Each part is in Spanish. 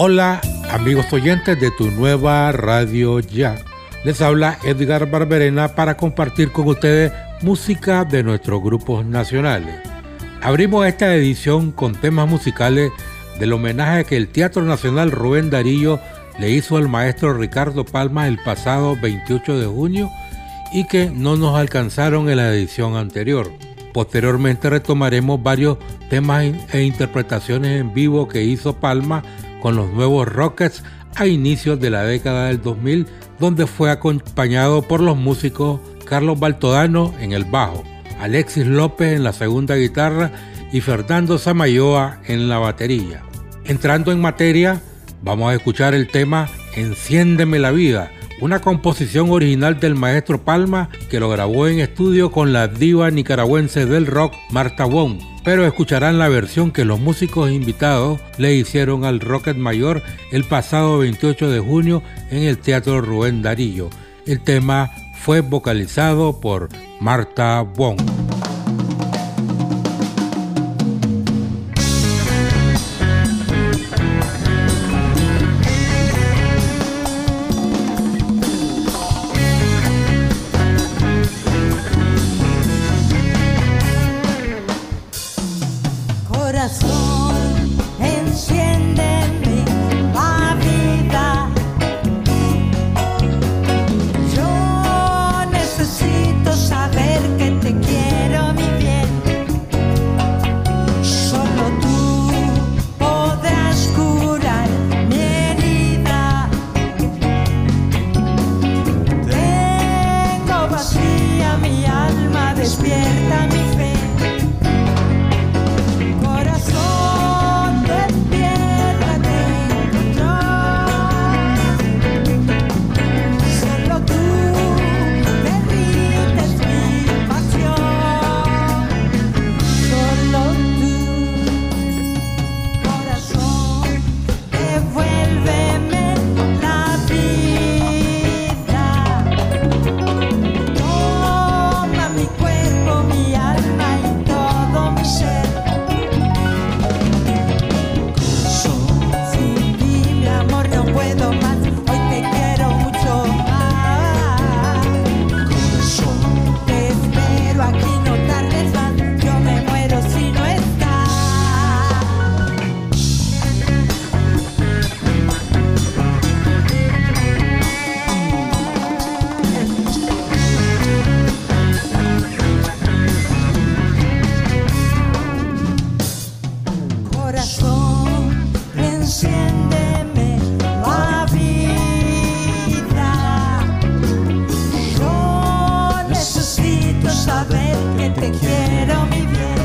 Hola amigos oyentes de tu nueva radio ya. Les habla Edgar Barberena para compartir con ustedes música de nuestros grupos nacionales. Abrimos esta edición con temas musicales del homenaje que el Teatro Nacional Rubén Darillo le hizo al maestro Ricardo Palma el pasado 28 de junio y que no nos alcanzaron en la edición anterior. Posteriormente retomaremos varios temas e interpretaciones en vivo que hizo Palma con los nuevos Rockets a inicios de la década del 2000, donde fue acompañado por los músicos Carlos Baltodano en el bajo, Alexis López en la segunda guitarra y Fernando Samayoa en la batería. Entrando en materia, vamos a escuchar el tema Enciéndeme la vida, una composición original del maestro Palma que lo grabó en estudio con la diva nicaragüense del rock Marta Wong pero escucharán la versión que los músicos invitados le hicieron al Rocket Mayor el pasado 28 de junio en el Teatro Rubén Darillo. El tema fue vocalizado por Marta Wong. saber que te quiero mi bien.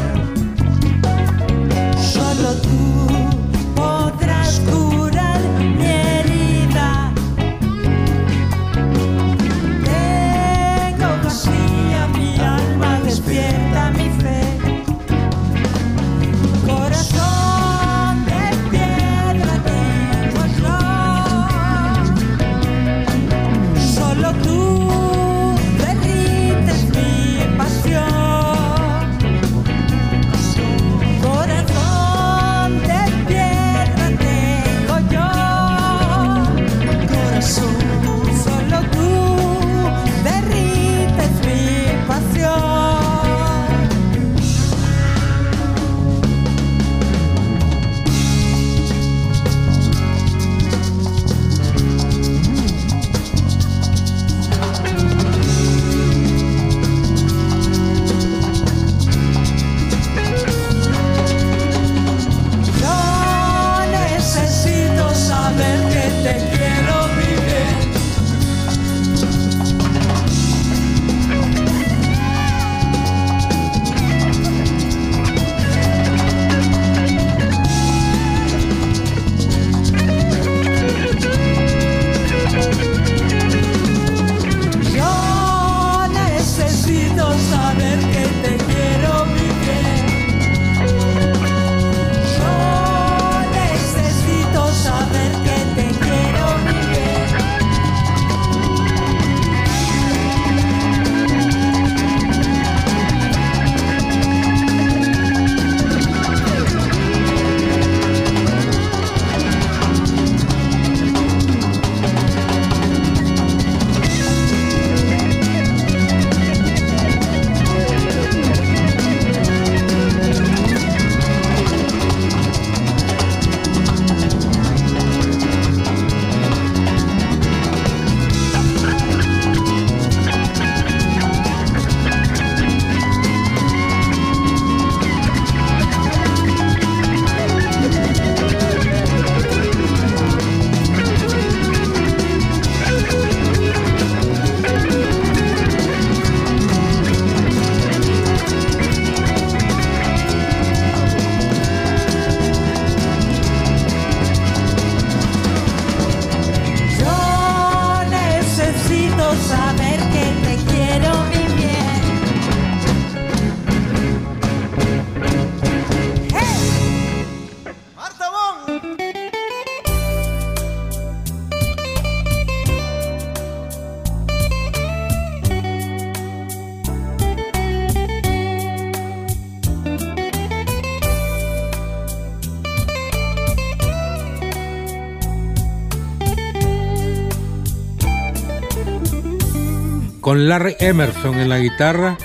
con Larry Emerson en la guitarra,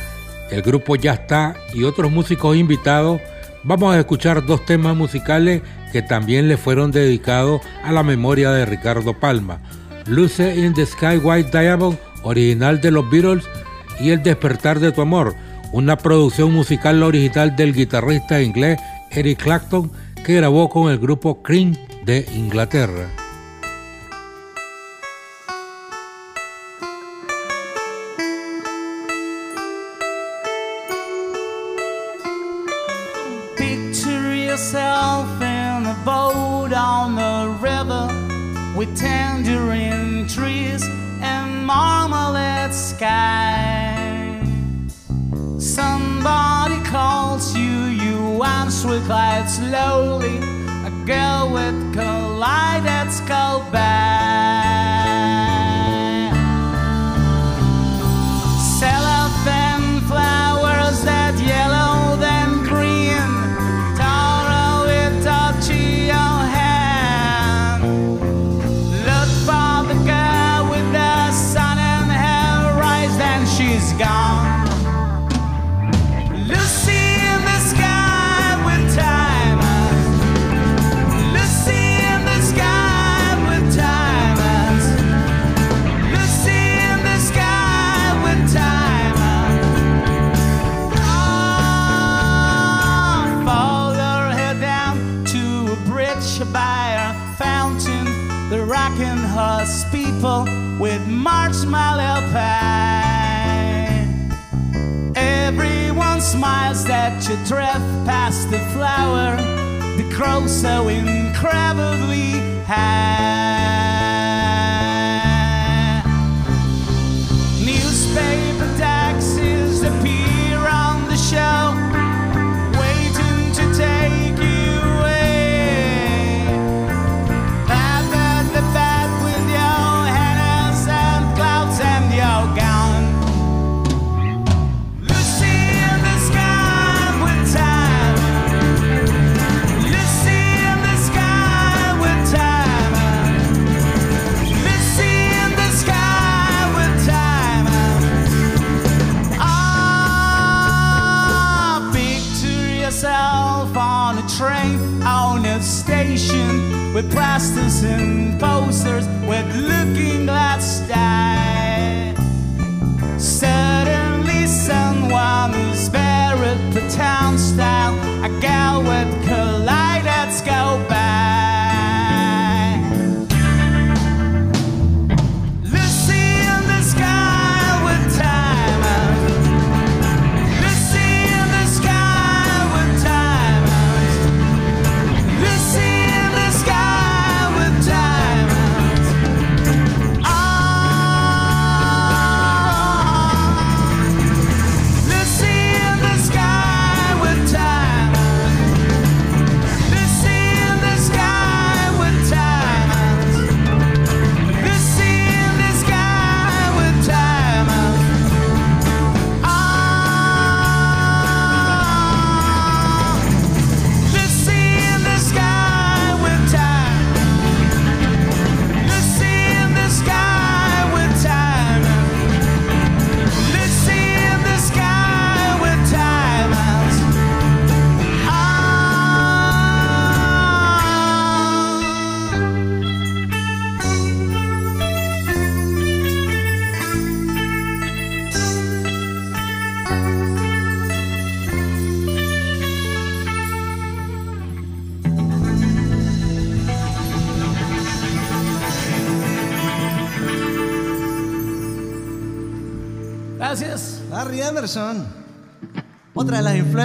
el grupo Ya está y otros músicos invitados, vamos a escuchar dos temas musicales que también le fueron dedicados a la memoria de Ricardo Palma. Luce in the Sky White Diamond, original de los Beatles, y El despertar de tu amor, una producción musical original del guitarrista inglés Eric Clapton que grabó con el grupo Cream de Inglaterra. that you drift past the flower, the crow so incredibly high. we priced this in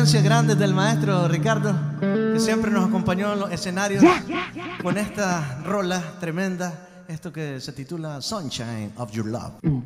influencias grandes del maestro Ricardo, que siempre nos acompañó en los escenarios con esta rola tremenda, esto que se titula Sunshine of Your Love. Mm.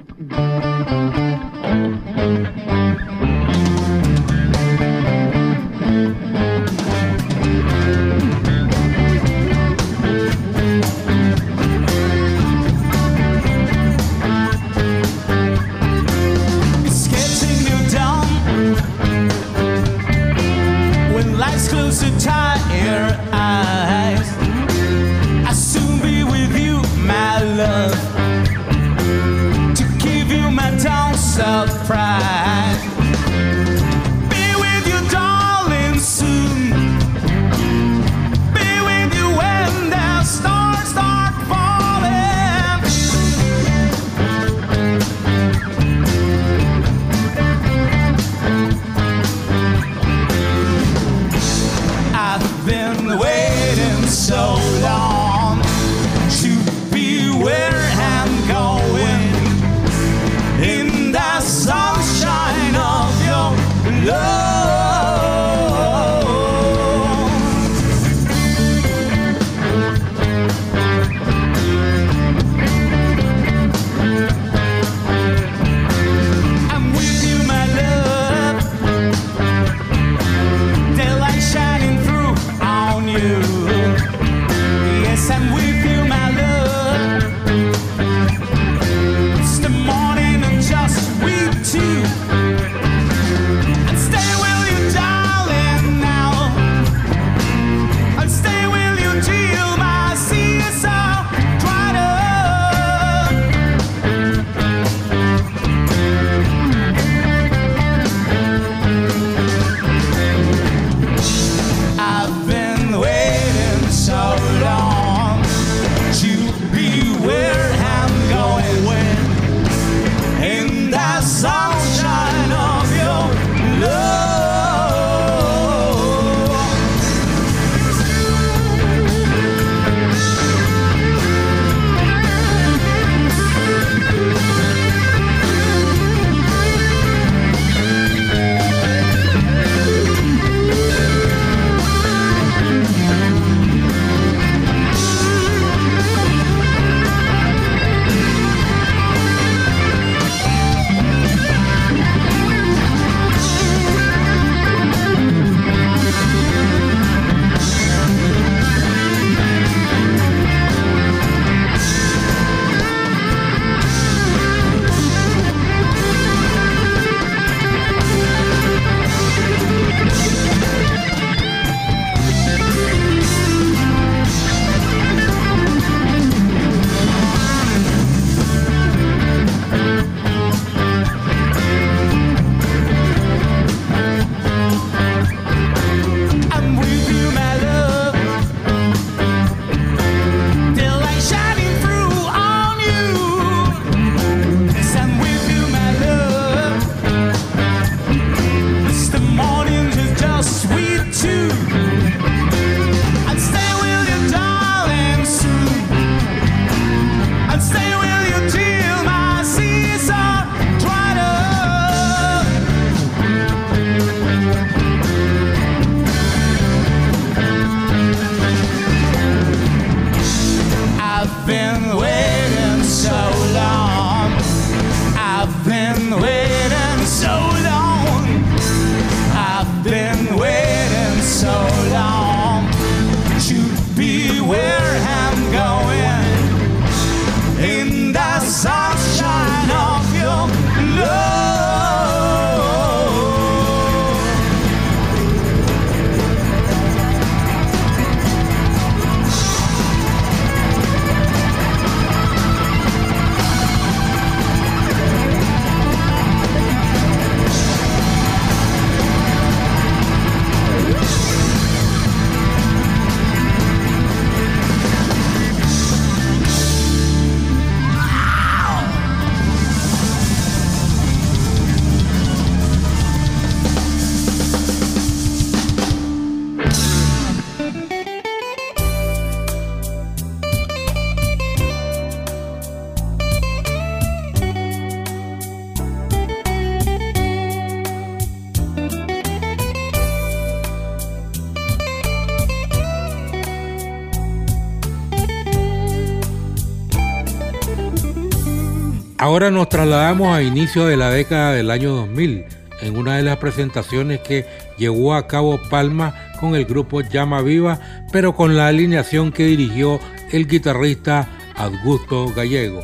Ahora nos trasladamos a inicios de la década del año 2000, en una de las presentaciones que llevó a cabo Palma con el grupo Llama Viva, pero con la alineación que dirigió el guitarrista Augusto Gallego.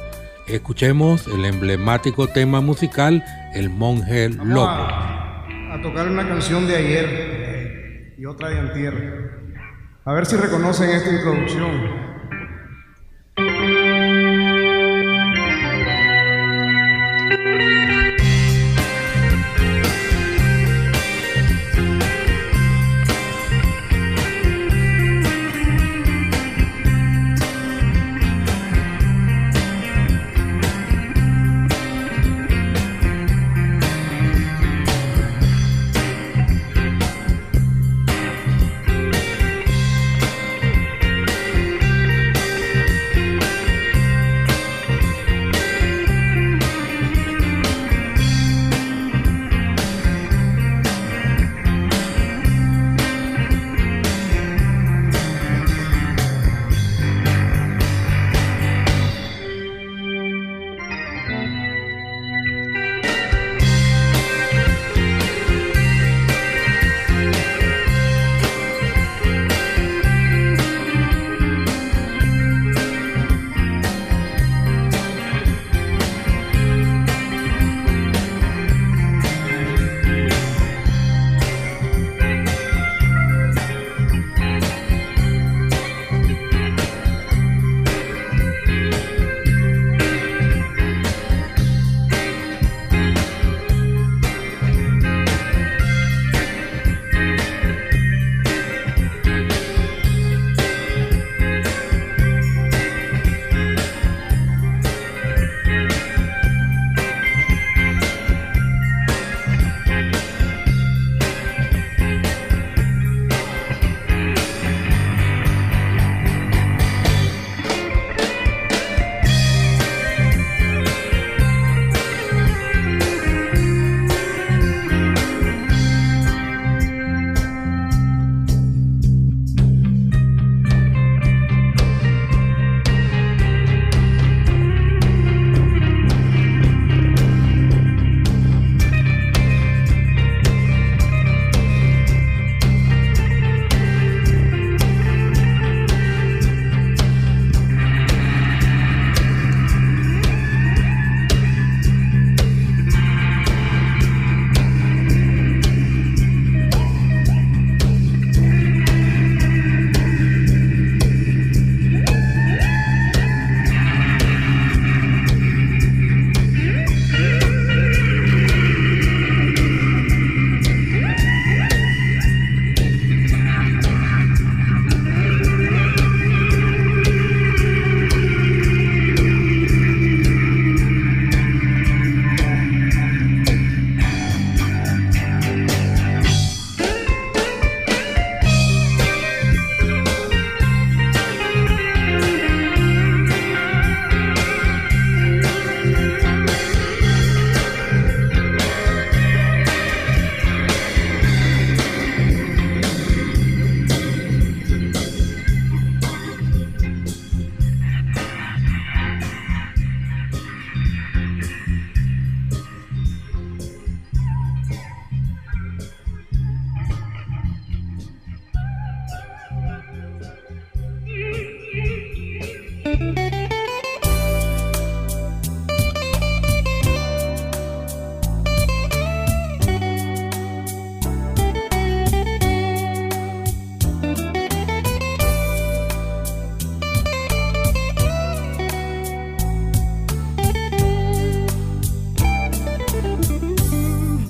Escuchemos el emblemático tema musical El Monje Loco. A, a, tocar una canción de ayer eh, y otra de antier. A ver si reconocen esta introducción.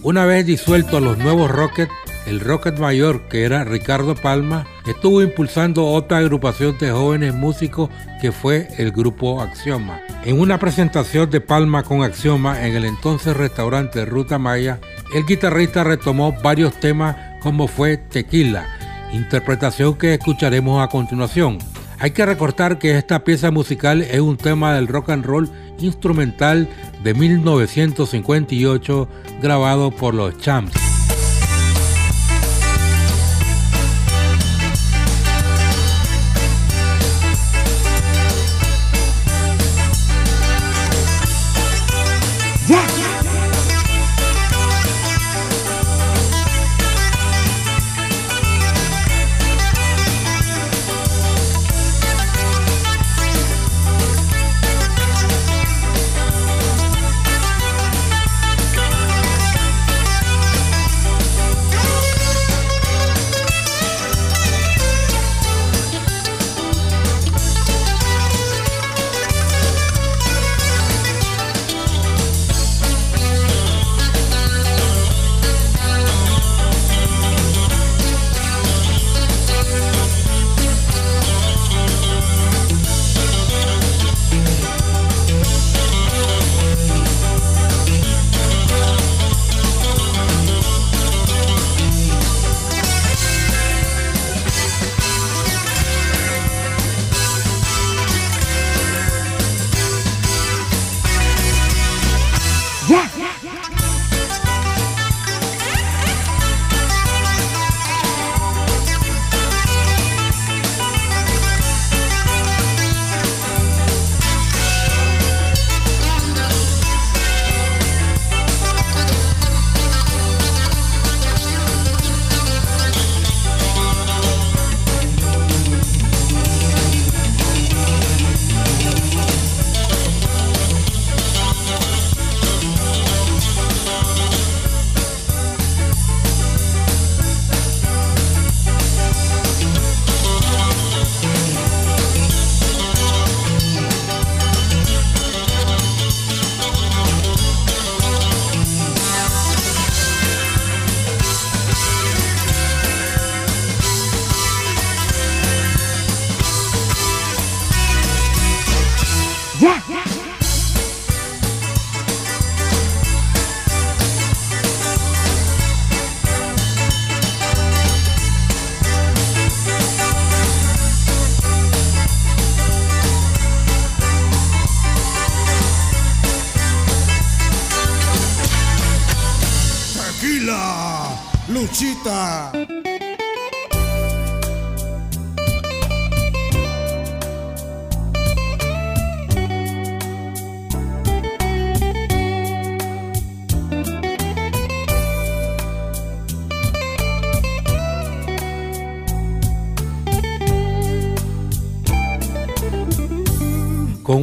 Una vez disueltos los nuevos Rockets, el Rocket mayor, que era Ricardo Palma, estuvo impulsando otra agrupación de jóvenes músicos que fue el grupo Axioma. En una presentación de Palma con Axioma en el entonces restaurante Ruta Maya, el guitarrista retomó varios temas como fue Tequila, interpretación que escucharemos a continuación. Hay que recordar que esta pieza musical es un tema del rock and roll instrumental de 1958 grabado por los Champs.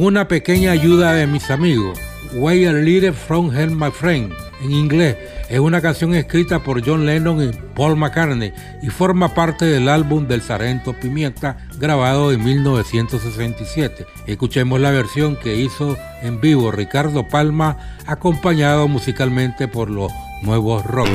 Una pequeña ayuda de mis amigos, Way a Little From Hell My Friend, en inglés, es una canción escrita por John Lennon y Paul McCartney y forma parte del álbum del Sargento Pimienta grabado en 1967. Escuchemos la versión que hizo en vivo Ricardo Palma acompañado musicalmente por los nuevos rock.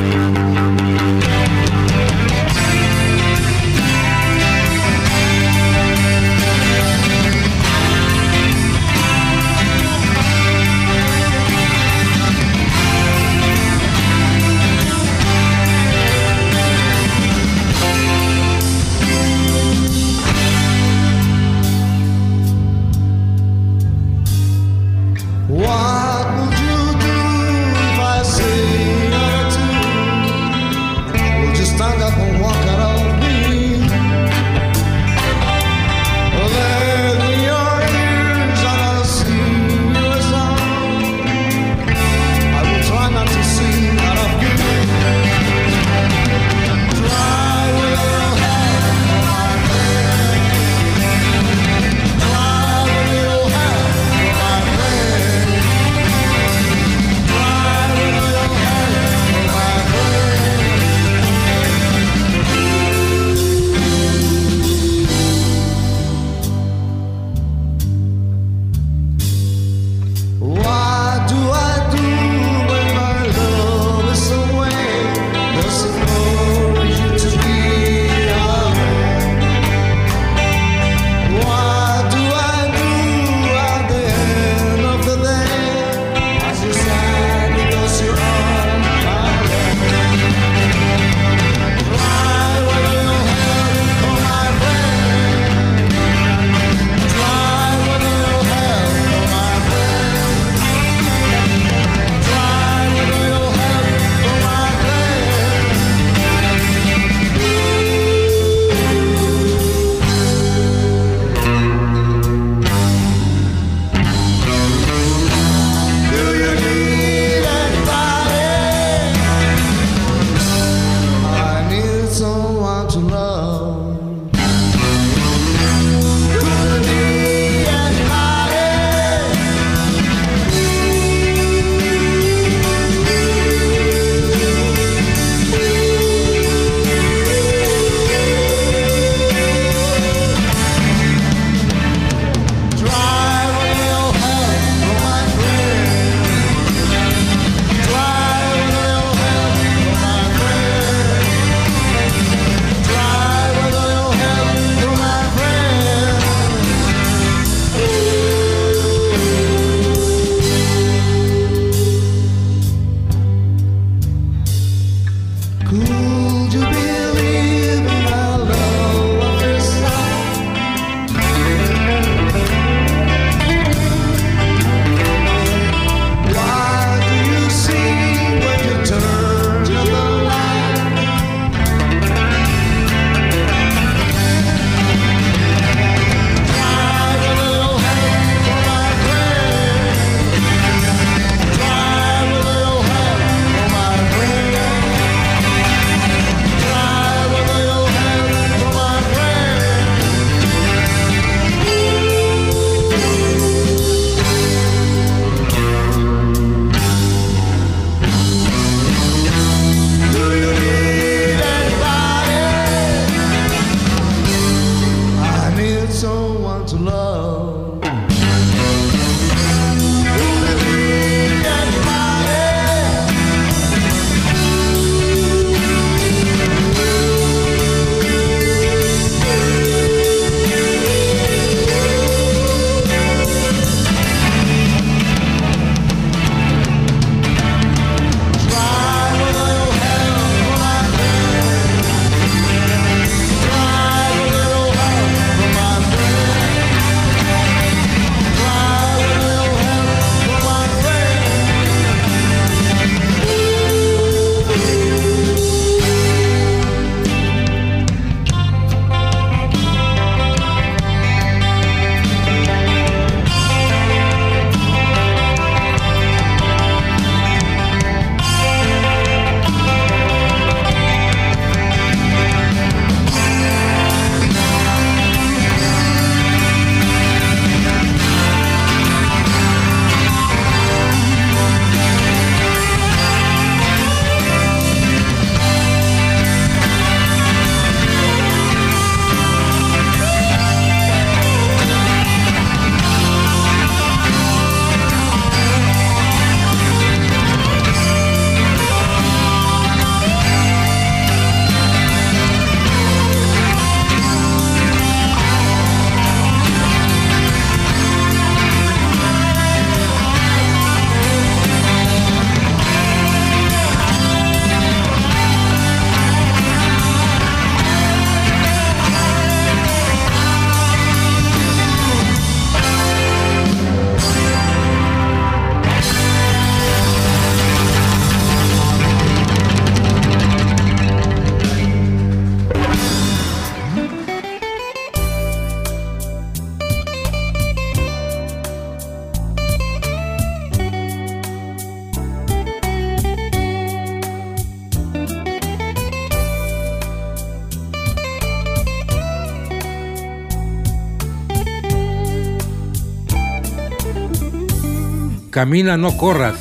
Camina no corras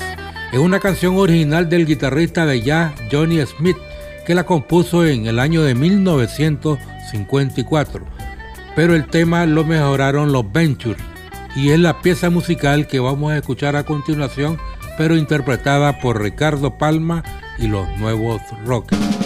es una canción original del guitarrista de jazz Johnny Smith que la compuso en el año de 1954. Pero el tema lo mejoraron los Ventures y es la pieza musical que vamos a escuchar a continuación, pero interpretada por Ricardo Palma y los Nuevos Rockers.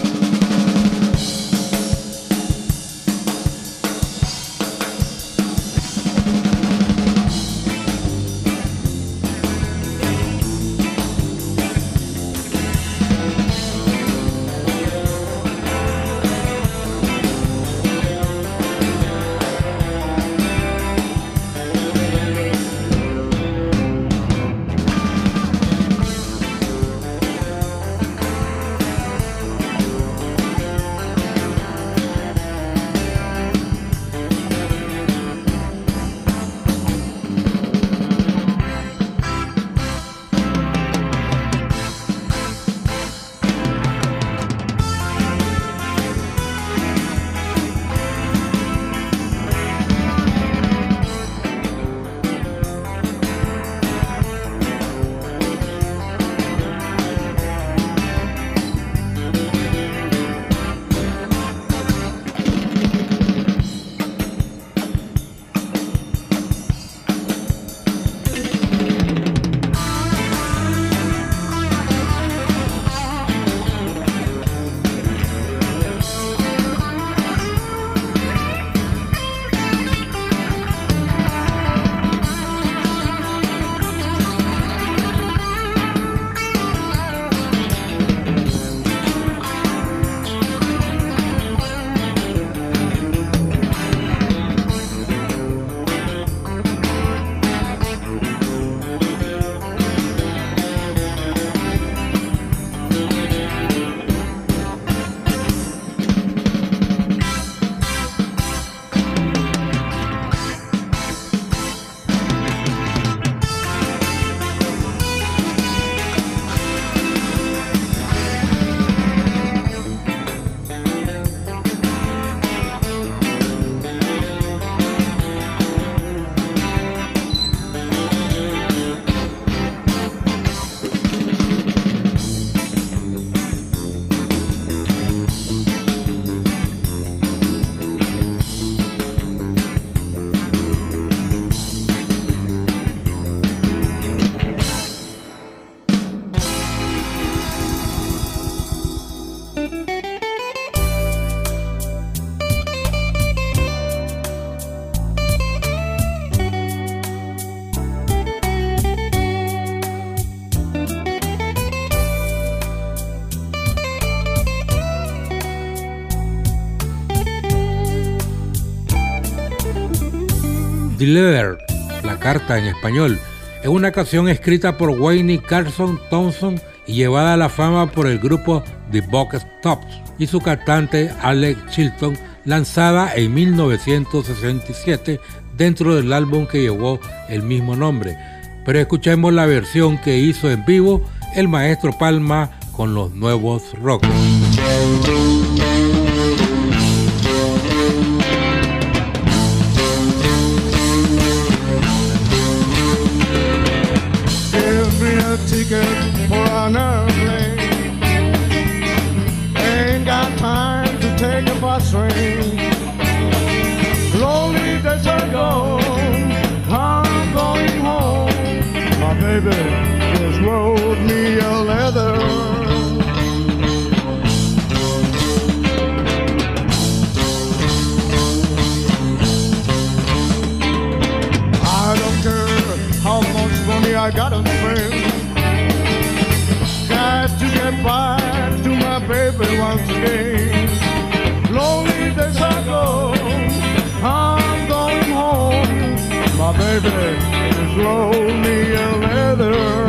The Letter, la carta en español, es una canción escrita por Wayne Carson Thompson y llevada a la fama por el grupo The Box Tops y su cantante Alex Chilton, lanzada en 1967 dentro del álbum que llevó el mismo nombre. Pero escuchemos la versión que hizo en vivo el maestro Palma con los nuevos rockers. goodbye to my baby once again. Lonely days I go, I'm going home. My baby is lonely and leather.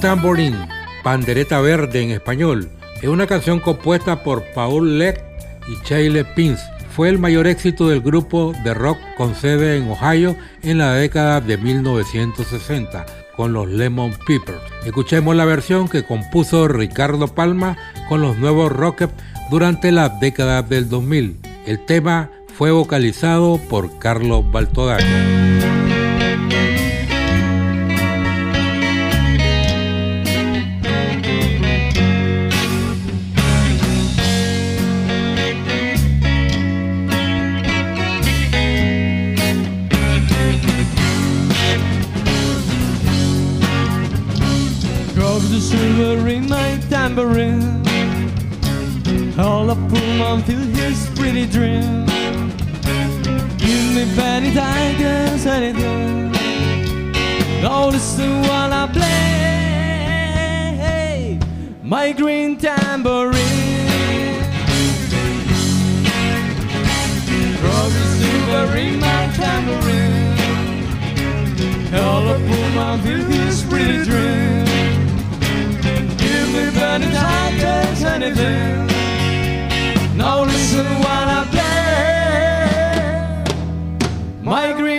Tambourine, Pandereta Verde en español, es una canción compuesta por Paul Leck y Chayle Pins. Fue el mayor éxito del grupo de rock con sede en Ohio en la década de 1960 con los Lemon Peppers. Escuchemos la versión que compuso Ricardo Palma con los nuevos Rockets durante la década del 2000. El tema fue vocalizado por Carlos Baltodaño. All up pull on till his pretty dream. Give me penny tigers anything. Now listen while I play my green tambourine. Drop the silver in my tambourine. All up pull on till his pretty dream. Give me penny tigers anything wanna play my green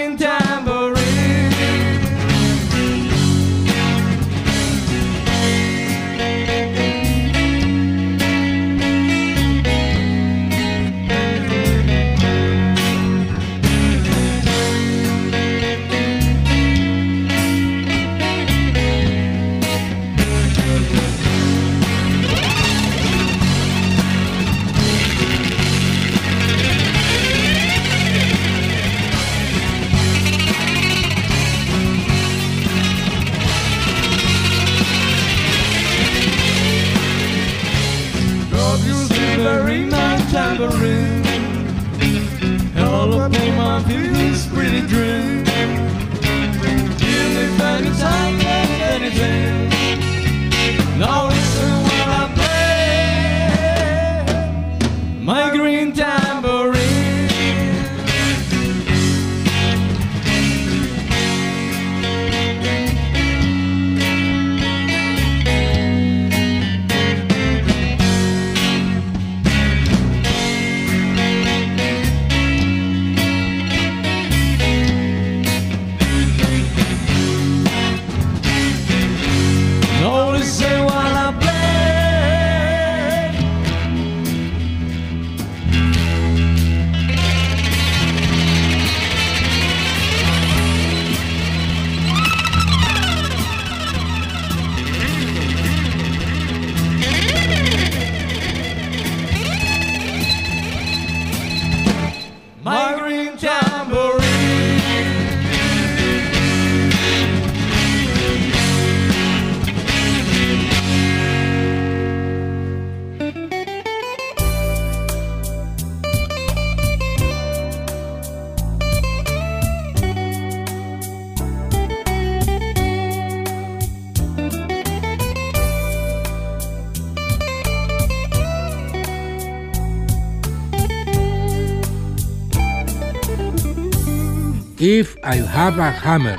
Hammer.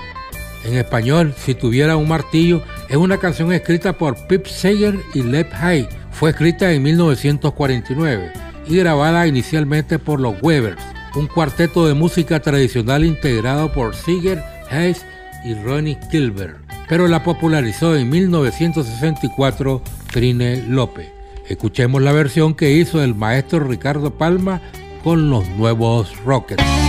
En español, Si tuviera un martillo, es una canción escrita por Pip Seeger y Lep High. Fue escrita en 1949 y grabada inicialmente por los Webers, un cuarteto de música tradicional integrado por Seeger, Hayes y Ronnie Kilber, pero la popularizó en 1964 Trine López. Escuchemos la versión que hizo el maestro Ricardo Palma con los nuevos Rockets.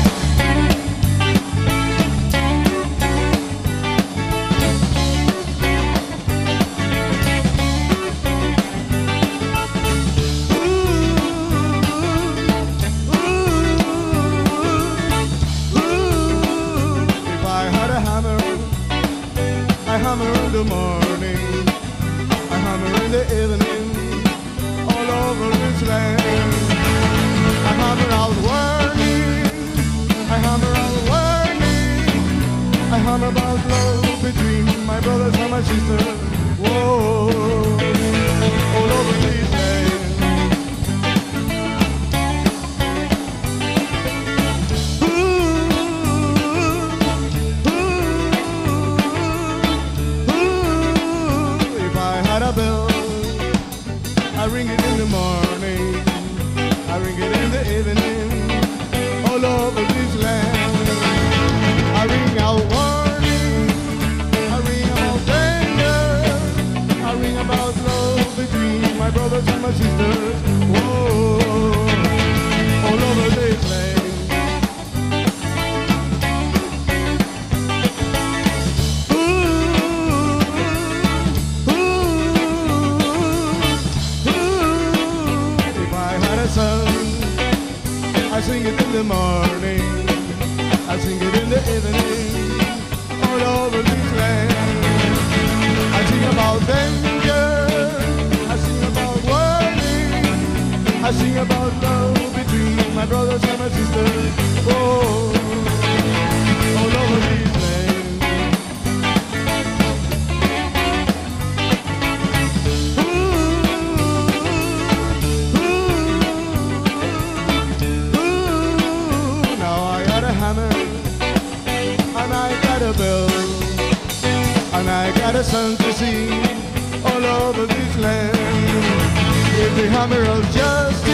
fantasy all over this land with the hammer of justice.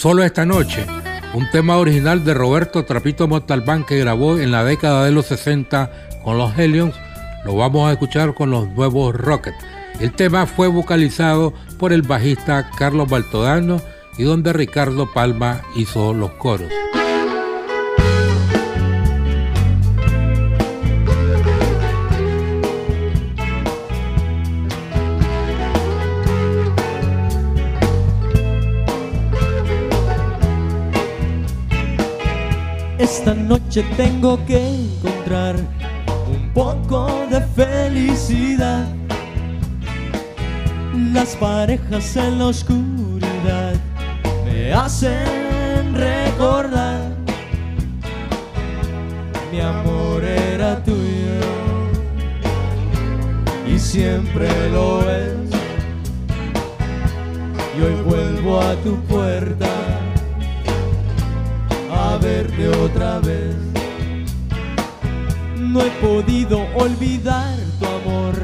Solo esta noche, un tema original de Roberto Trapito Montalbán que grabó en la década de los 60 con los Helions, lo vamos a escuchar con los nuevos Rockets. El tema fue vocalizado por el bajista Carlos Baltodano y donde Ricardo Palma hizo los coros. Esta noche tengo que encontrar un poco de felicidad. Las parejas en la oscuridad me hacen recordar mi amor era tuyo. siempre lo es. Y hoy vuelvo a tu puerta otra vez. No he podido olvidar tu amor,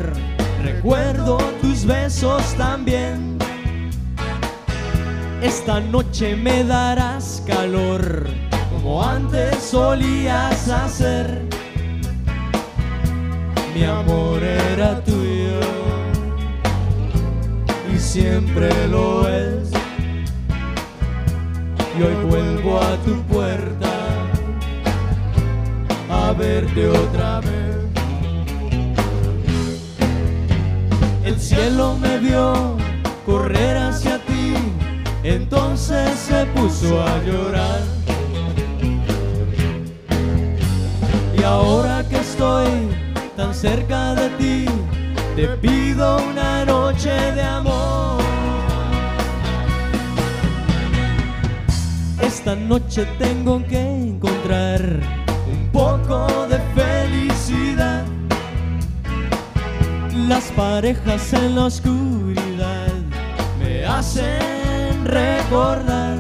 recuerdo tus besos también. Esta noche me darás calor, como antes solías hacer. Mi amor era tuyo y siempre lo es. Y hoy vuelvo a tu puerta a verte otra vez. El cielo me vio correr hacia ti, entonces se puso a llorar. Y ahora que estoy tan cerca de ti, te pido una noche de amor. Esta noche tengo que encontrar un poco de felicidad. Las parejas en la oscuridad me hacen recordar.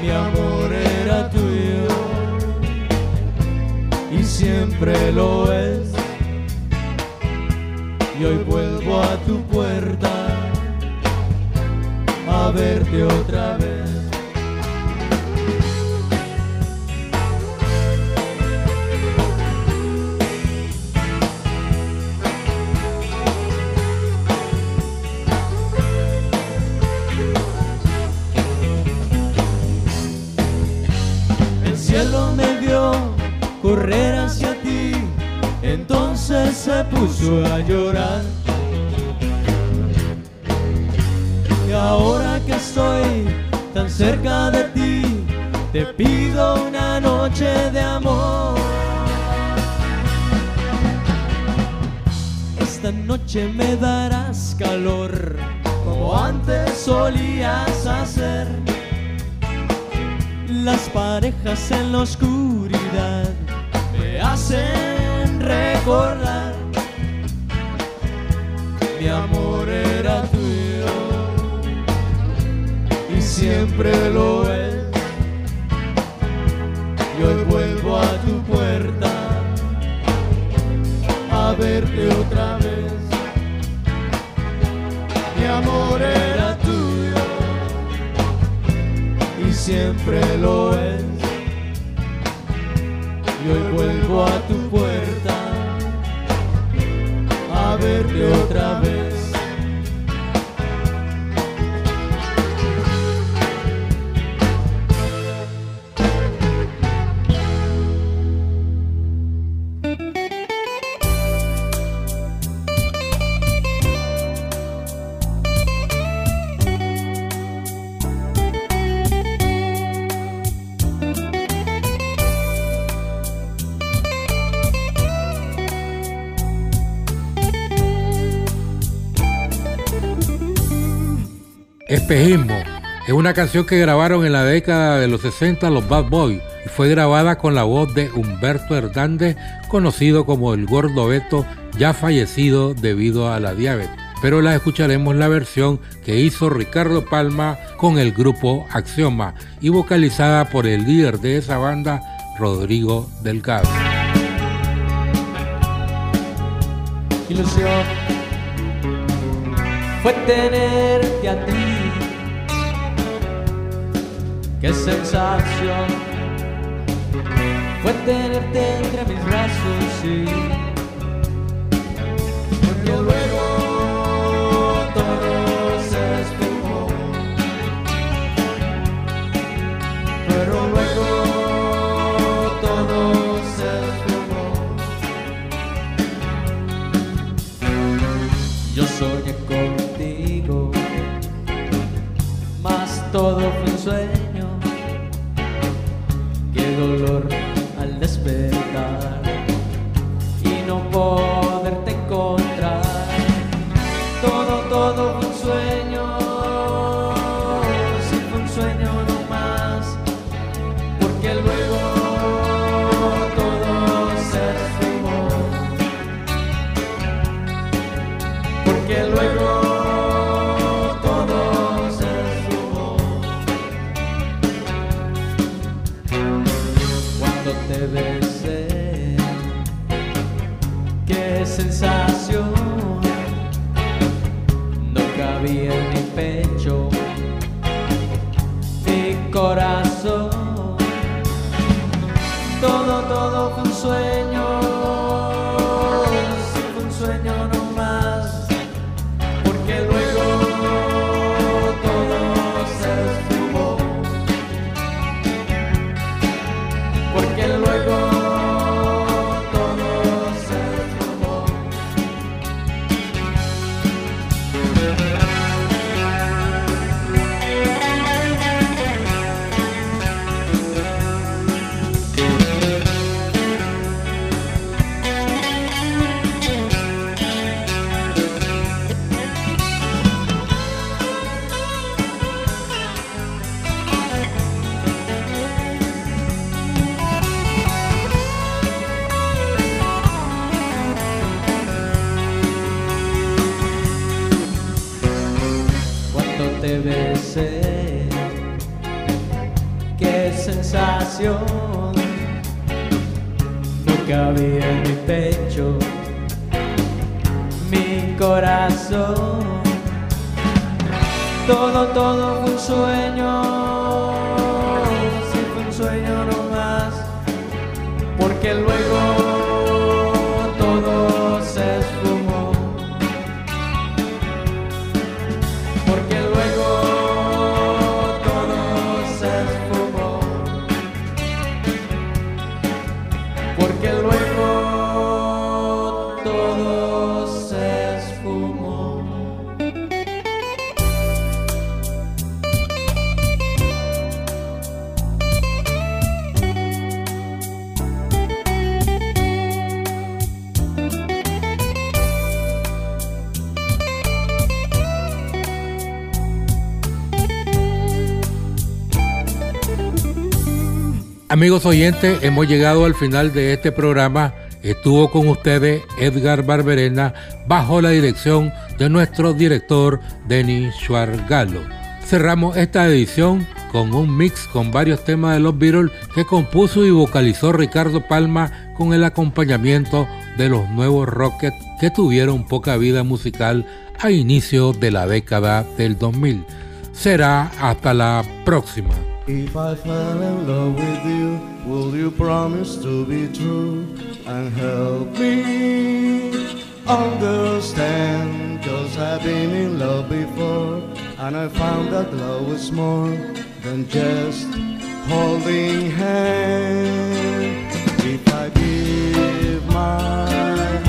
Mi amor era tuyo y siempre lo es. Y hoy vuelvo a tu puerta a verte otra vez. El cielo me vio correr hacia ti, entonces se puso a llorar. Cerca de ti, te pido una noche de amor. Esta noche me darás calor, como antes solías hacer. Las parejas en la oscuridad me hacen recordar. Mi amor era siempre lo es. Y hoy vuelvo a tu puerta a verte otra vez. Mi amor era tuyo y siempre lo es. Y hoy vuelvo a tu puerta a verte otra vez. Espejismo es una canción que grabaron en la década de los 60 los Bad Boys y fue grabada con la voz de Humberto Hernández, conocido como el Gordo Beto, ya fallecido debido a la diabetes. Pero la escucharemos la versión que hizo Ricardo Palma con el grupo Axioma y vocalizada por el líder de esa banda, Rodrigo Delgado. ilusión fue tenerte a ti. Qué sensación fue tenerte entre mis brazos, sí. Porque luego Amigos oyentes, hemos llegado al final de este programa. Estuvo con ustedes Edgar Barberena bajo la dirección de nuestro director Denis Schwargalo. Cerramos esta edición con un mix con varios temas de los Beatles que compuso y vocalizó Ricardo Palma con el acompañamiento de los nuevos Rockets que tuvieron poca vida musical a inicio de la década del 2000. Será hasta la próxima. If I fell in love with you, will you promise to be true and help me understand? Cause I've been in love before and I found that love was more than just holding hands. If I give my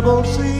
my troubles